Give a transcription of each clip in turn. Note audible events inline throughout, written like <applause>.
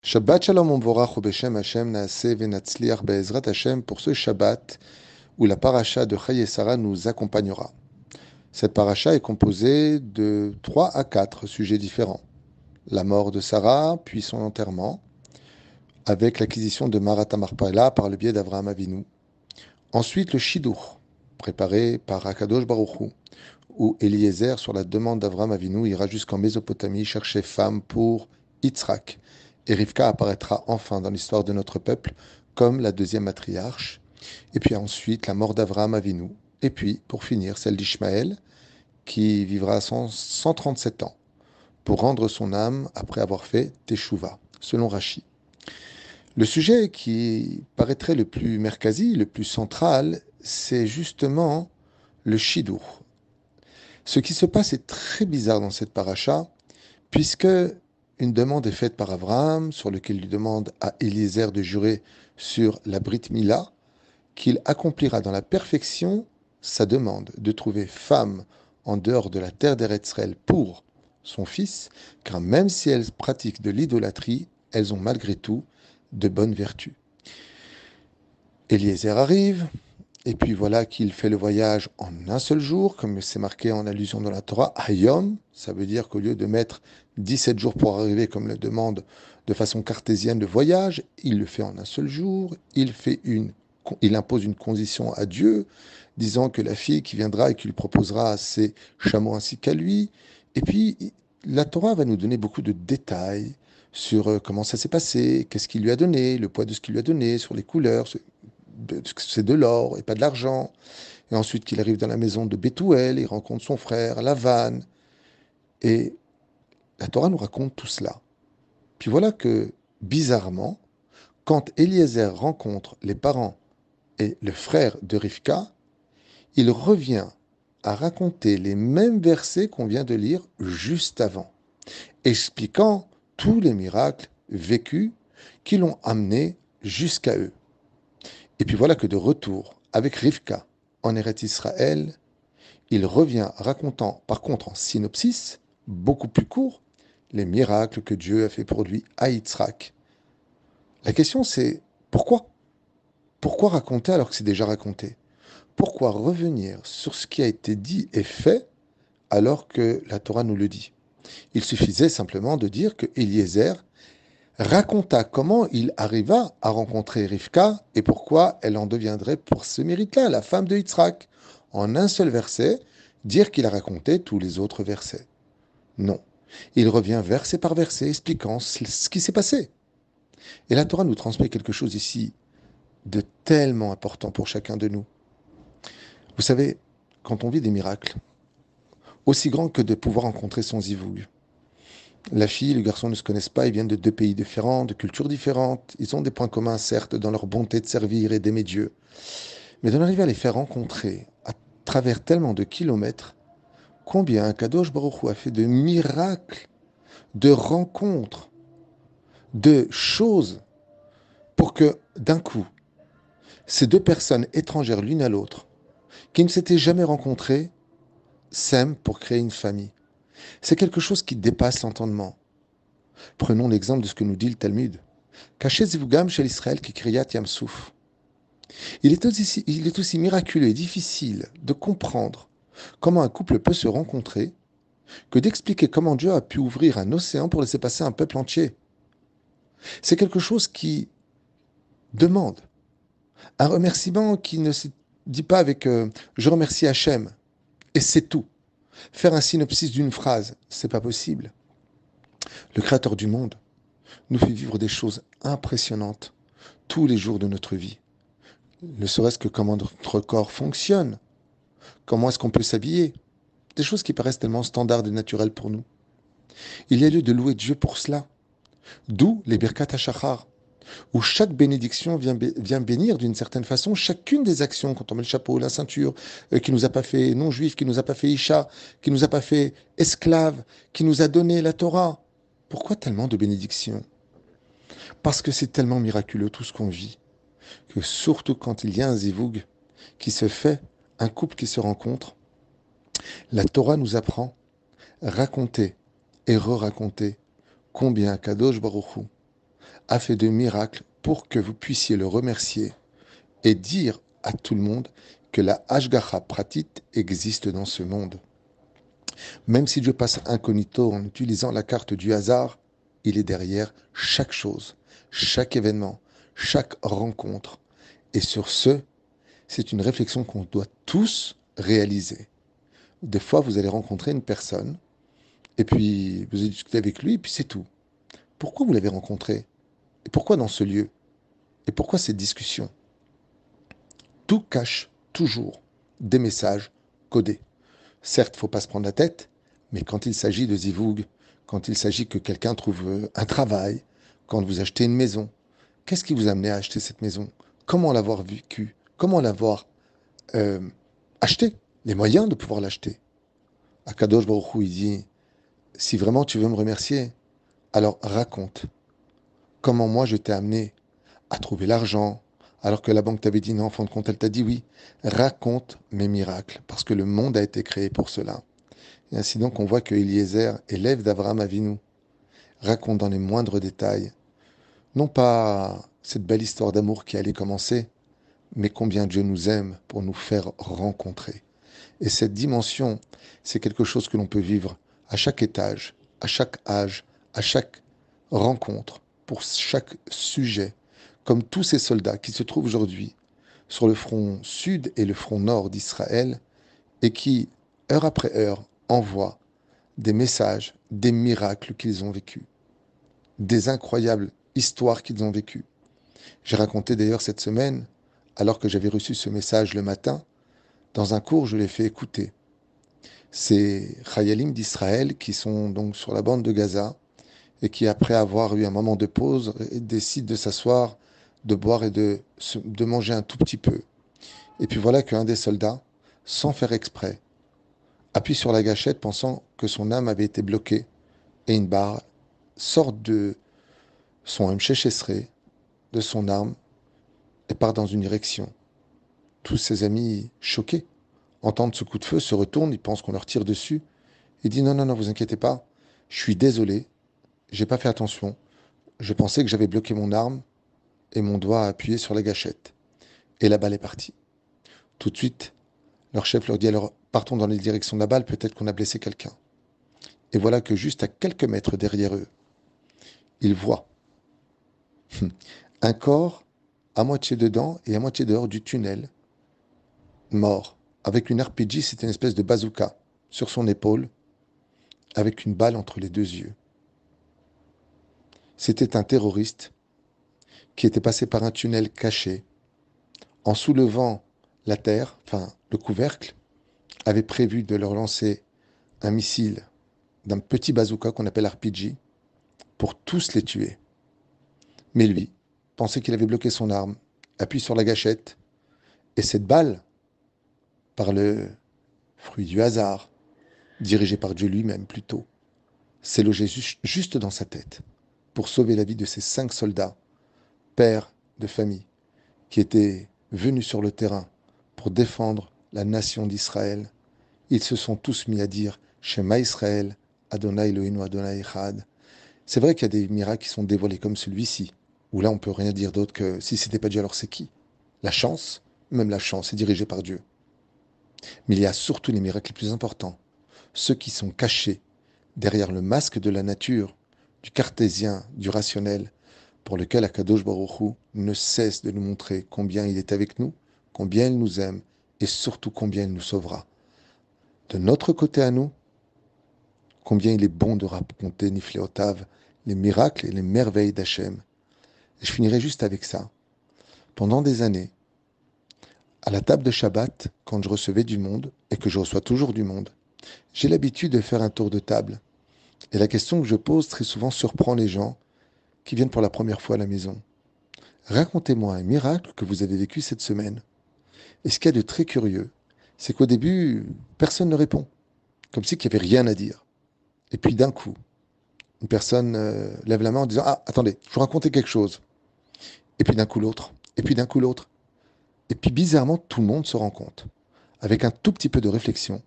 Shabbat Shalom Umvorach Beshem Hashem Naaseh Venatzliach Be'ezrat Hashem pour ce Shabbat où la paracha de Chaye Sarah nous accompagnera. Cette paracha est composée de trois à quatre sujets différents. La mort de Sarah, puis son enterrement, avec l'acquisition de Marat Marpala par le biais d'Avraham Avinu. Ensuite, le Shidur, préparé par Akadosh Baruchou, où Eliezer, sur la demande d'Avraham Avinu, ira jusqu'en Mésopotamie chercher femme pour Yitzhak et Rivka apparaîtra enfin dans l'histoire de notre peuple comme la deuxième matriarche. Et puis ensuite, la mort d'Avraham Avinu. Et puis, pour finir, celle d'Ishmaël, qui vivra 137 ans pour rendre son âme après avoir fait Teshuvah, selon Rashi. Le sujet qui paraîtrait le plus merkasi, le plus central, c'est justement le Shidur. Ce qui se passe est très bizarre dans cette paracha, puisque une demande est faite par Abraham, sur lequel il demande à Eliezer de jurer sur la Brit Mila, qu'il accomplira dans la perfection sa demande de trouver femme en dehors de la terre d'Eretzrel pour son fils, car même si elles pratiquent de l'idolâtrie, elles ont malgré tout de bonnes vertus. Eliezer arrive, et puis voilà qu'il fait le voyage en un seul jour, comme c'est marqué en allusion dans la Torah, Hayom, ça veut dire qu'au lieu de mettre 17 jours pour arriver, comme le demande de façon cartésienne le voyage, il le fait en un seul jour, il, fait une, il impose une condition à Dieu, disant que la fille qui viendra et qui lui proposera ses chameaux ainsi qu'à lui. Et puis, la Torah va nous donner beaucoup de détails sur euh, comment ça s'est passé, qu'est-ce qu'il lui a donné, le poids de ce qu'il lui a donné, sur les couleurs, c'est de l'or et pas de l'argent. Et ensuite qu'il arrive dans la maison de Bethuel, il rencontre son frère, Lavan. Et la Torah nous raconte tout cela. Puis voilà que, bizarrement, quand Eliezer rencontre les parents et le frère de Rivka, il revient à raconter les mêmes versets qu'on vient de lire juste avant, expliquant tous les miracles vécus qui l'ont amené jusqu'à eux. Et puis voilà que de retour avec Rivka en Eretz Israël, il revient racontant par contre en synopsis, beaucoup plus court, les miracles que Dieu a fait pour lui à Yitzhak. La question c'est pourquoi? Pourquoi raconter alors que c'est déjà raconté? Pourquoi revenir sur ce qui a été dit et fait alors que la Torah nous le dit? Il suffisait simplement de dire que Eliezer raconta comment il arriva à rencontrer Rivka et pourquoi elle en deviendrait pour ce mérite-là la femme de Yitzhak. En un seul verset, dire qu'il a raconté tous les autres versets. Non. Il revient verset par verset expliquant ce qui s'est passé. Et la Torah nous transmet quelque chose ici de tellement important pour chacun de nous. Vous savez, quand on vit des miracles, aussi grands que de pouvoir rencontrer son zivoug, la fille et le garçon ne se connaissent pas, ils viennent de deux pays différents, de cultures différentes. Ils ont des points communs, certes, dans leur bonté de servir et d'aimer Dieu. Mais d'en arriver à les faire rencontrer à travers tellement de kilomètres, combien Kadosh Baruch a fait de miracles, de rencontres, de choses, pour que d'un coup, ces deux personnes étrangères l'une à l'autre, qui ne s'étaient jamais rencontrées, s'aiment pour créer une famille. C'est quelque chose qui dépasse l'entendement. Prenons l'exemple de ce que nous dit le Talmud. Cachez chez l'Israël qui aussi, il est aussi miraculeux et difficile de comprendre comment un couple peut se rencontrer que d'expliquer comment Dieu a pu ouvrir un océan pour laisser passer un peuple entier. C'est quelque chose qui demande un remerciement qui ne se dit pas avec euh, je remercie Hachem et c'est tout. Faire un synopsis d'une phrase, c'est pas possible. Le Créateur du monde nous fait vivre des choses impressionnantes tous les jours de notre vie. Ne serait-ce que comment notre corps fonctionne, comment est-ce qu'on peut s'habiller, des choses qui paraissent tellement standards et naturelles pour nous. Il y a lieu de louer Dieu pour cela. D'où les Birkat où chaque bénédiction vient, bénir d'une certaine façon chacune des actions, quand on met le chapeau, la ceinture, euh, qui nous a pas fait non-juif, qui nous a pas fait Isha, qui nous a pas fait esclave, qui nous a donné la Torah. Pourquoi tellement de bénédictions? Parce que c'est tellement miraculeux tout ce qu'on vit, que surtout quand il y a un zivoug qui se fait, un couple qui se rencontre, la Torah nous apprend, raconter et re-raconter combien Kadosh Baruchou a fait de miracles pour que vous puissiez le remercier et dire à tout le monde que la Ashgacha pratique existe dans ce monde. Même si Dieu passe incognito en utilisant la carte du hasard, il est derrière chaque chose, chaque événement, chaque rencontre. Et sur ce, c'est une réflexion qu'on doit tous réaliser. Des fois, vous allez rencontrer une personne, et puis vous allez discuter avec lui, et puis c'est tout. Pourquoi vous l'avez rencontré? Et pourquoi dans ce lieu? Et pourquoi cette discussion? Tout cache toujours des messages codés. Certes, il ne faut pas se prendre la tête, mais quand il s'agit de Zivug, quand il s'agit que quelqu'un trouve euh, un travail, quand vous achetez une maison, qu'est-ce qui vous a amené à acheter cette maison? Comment l'avoir vécu? Comment l'avoir euh, acheté? Les moyens de pouvoir l'acheter? Akadosh Baruch dit, si vraiment tu veux me remercier, alors raconte comment moi je t'ai amené à trouver l'argent, alors que la banque t'avait dit non, en fin de compte, elle t'a dit oui. Raconte mes miracles, parce que le monde a été créé pour cela. Et ainsi donc, on voit que Eliezer élève d'Abraham Avinu, raconte dans les moindres détails, non pas cette belle histoire d'amour qui allait commencer, mais combien Dieu nous aime pour nous faire rencontrer. Et cette dimension, c'est quelque chose que l'on peut vivre à chaque étage, à chaque âge, à chaque rencontre, pour chaque sujet, comme tous ces soldats qui se trouvent aujourd'hui sur le front sud et le front nord d'Israël et qui, heure après heure, envoient des messages, des miracles qu'ils ont vécus, des incroyables histoires qu'ils ont vécues. J'ai raconté d'ailleurs cette semaine, alors que j'avais reçu ce message le matin, dans un cours, je l'ai fait écouter. C'est Chayalim d'Israël qui sont donc sur la bande de Gaza et qui, après avoir eu un moment de pause, décident de s'asseoir de boire et de, de manger un tout petit peu. Et puis voilà qu'un des soldats, sans faire exprès, appuie sur la gâchette pensant que son âme avait été bloquée et une barre sort de son mchéchesseré, de son arme, et part dans une direction. Tous ses amis, choqués, entendent ce coup de feu, se retournent, ils pensent qu'on leur tire dessus, et dit non, non, non, vous inquiétez pas, je suis désolé, j'ai pas fait attention, je pensais que j'avais bloqué mon arme, et mon doigt appuyé sur la gâchette. Et la balle est partie. Tout de suite, leur chef leur dit alors partons dans les directions de la balle, peut-être qu'on a blessé quelqu'un. Et voilà que juste à quelques mètres derrière eux, ils voient <laughs> un corps à moitié dedans et à moitié dehors du tunnel, mort, avec une RPG, c'était une espèce de bazooka, sur son épaule, avec une balle entre les deux yeux. C'était un terroriste qui était passé par un tunnel caché, en soulevant la terre, enfin le couvercle, avait prévu de leur lancer un missile d'un petit bazooka qu'on appelle RPG pour tous les tuer. Mais lui pensait qu'il avait bloqué son arme, appuie sur la gâchette, et cette balle, par le fruit du hasard, dirigée par Dieu lui-même plutôt, s'est logée juste dans sa tête pour sauver la vie de ces cinq soldats pères de famille qui étaient venus sur le terrain pour défendre la nation d'Israël, ils se sont tous mis à dire Shema Israël, Adonai Elohim, Adonai Echad. C'est vrai qu'il y a des miracles qui sont dévoilés comme celui-ci, où là on peut rien dire d'autre que si c'était pas Dieu, alors c'est qui? La chance, même la chance est dirigée par Dieu. Mais il y a surtout les miracles les plus importants, ceux qui sont cachés derrière le masque de la nature, du cartésien, du rationnel, pour lequel Akadosh Baruch ne cesse de nous montrer combien il est avec nous, combien il nous aime et surtout combien il nous sauvera. De notre côté à nous, combien il est bon de raconter Nifleotav, les miracles et les merveilles d'Hachem. Je finirai juste avec ça. Pendant des années, à la table de Shabbat, quand je recevais du monde, et que je reçois toujours du monde, j'ai l'habitude de faire un tour de table. Et la question que je pose très souvent surprend les gens qui viennent pour la première fois à la maison. Racontez-moi un miracle que vous avez vécu cette semaine. Et ce qu'il y a de très curieux, c'est qu'au début, personne ne répond, comme si qu'il n'y avait rien à dire. Et puis d'un coup, une personne euh, lève la main en disant Ah, attendez, je vous raconter quelque chose. Et puis d'un coup l'autre, et puis d'un coup l'autre. Et puis bizarrement, tout le monde se rend compte, avec un tout petit peu de réflexion,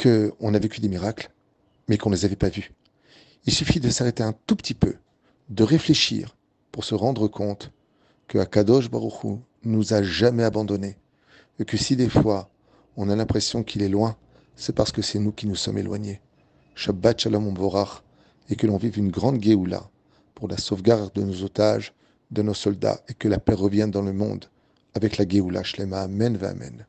qu'on a vécu des miracles, mais qu'on ne les avait pas vus. Il suffit de s'arrêter un tout petit peu de réfléchir pour se rendre compte que Akadosh Baruch Hu nous a jamais abandonnés et que si des fois on a l'impression qu'il est loin, c'est parce que c'est nous qui nous sommes éloignés. Shabbat Shalom Borach et que l'on vive une grande Géoula pour la sauvegarde de nos otages, de nos soldats et que la paix revienne dans le monde avec la Géoula Shlema. Amen, Amen.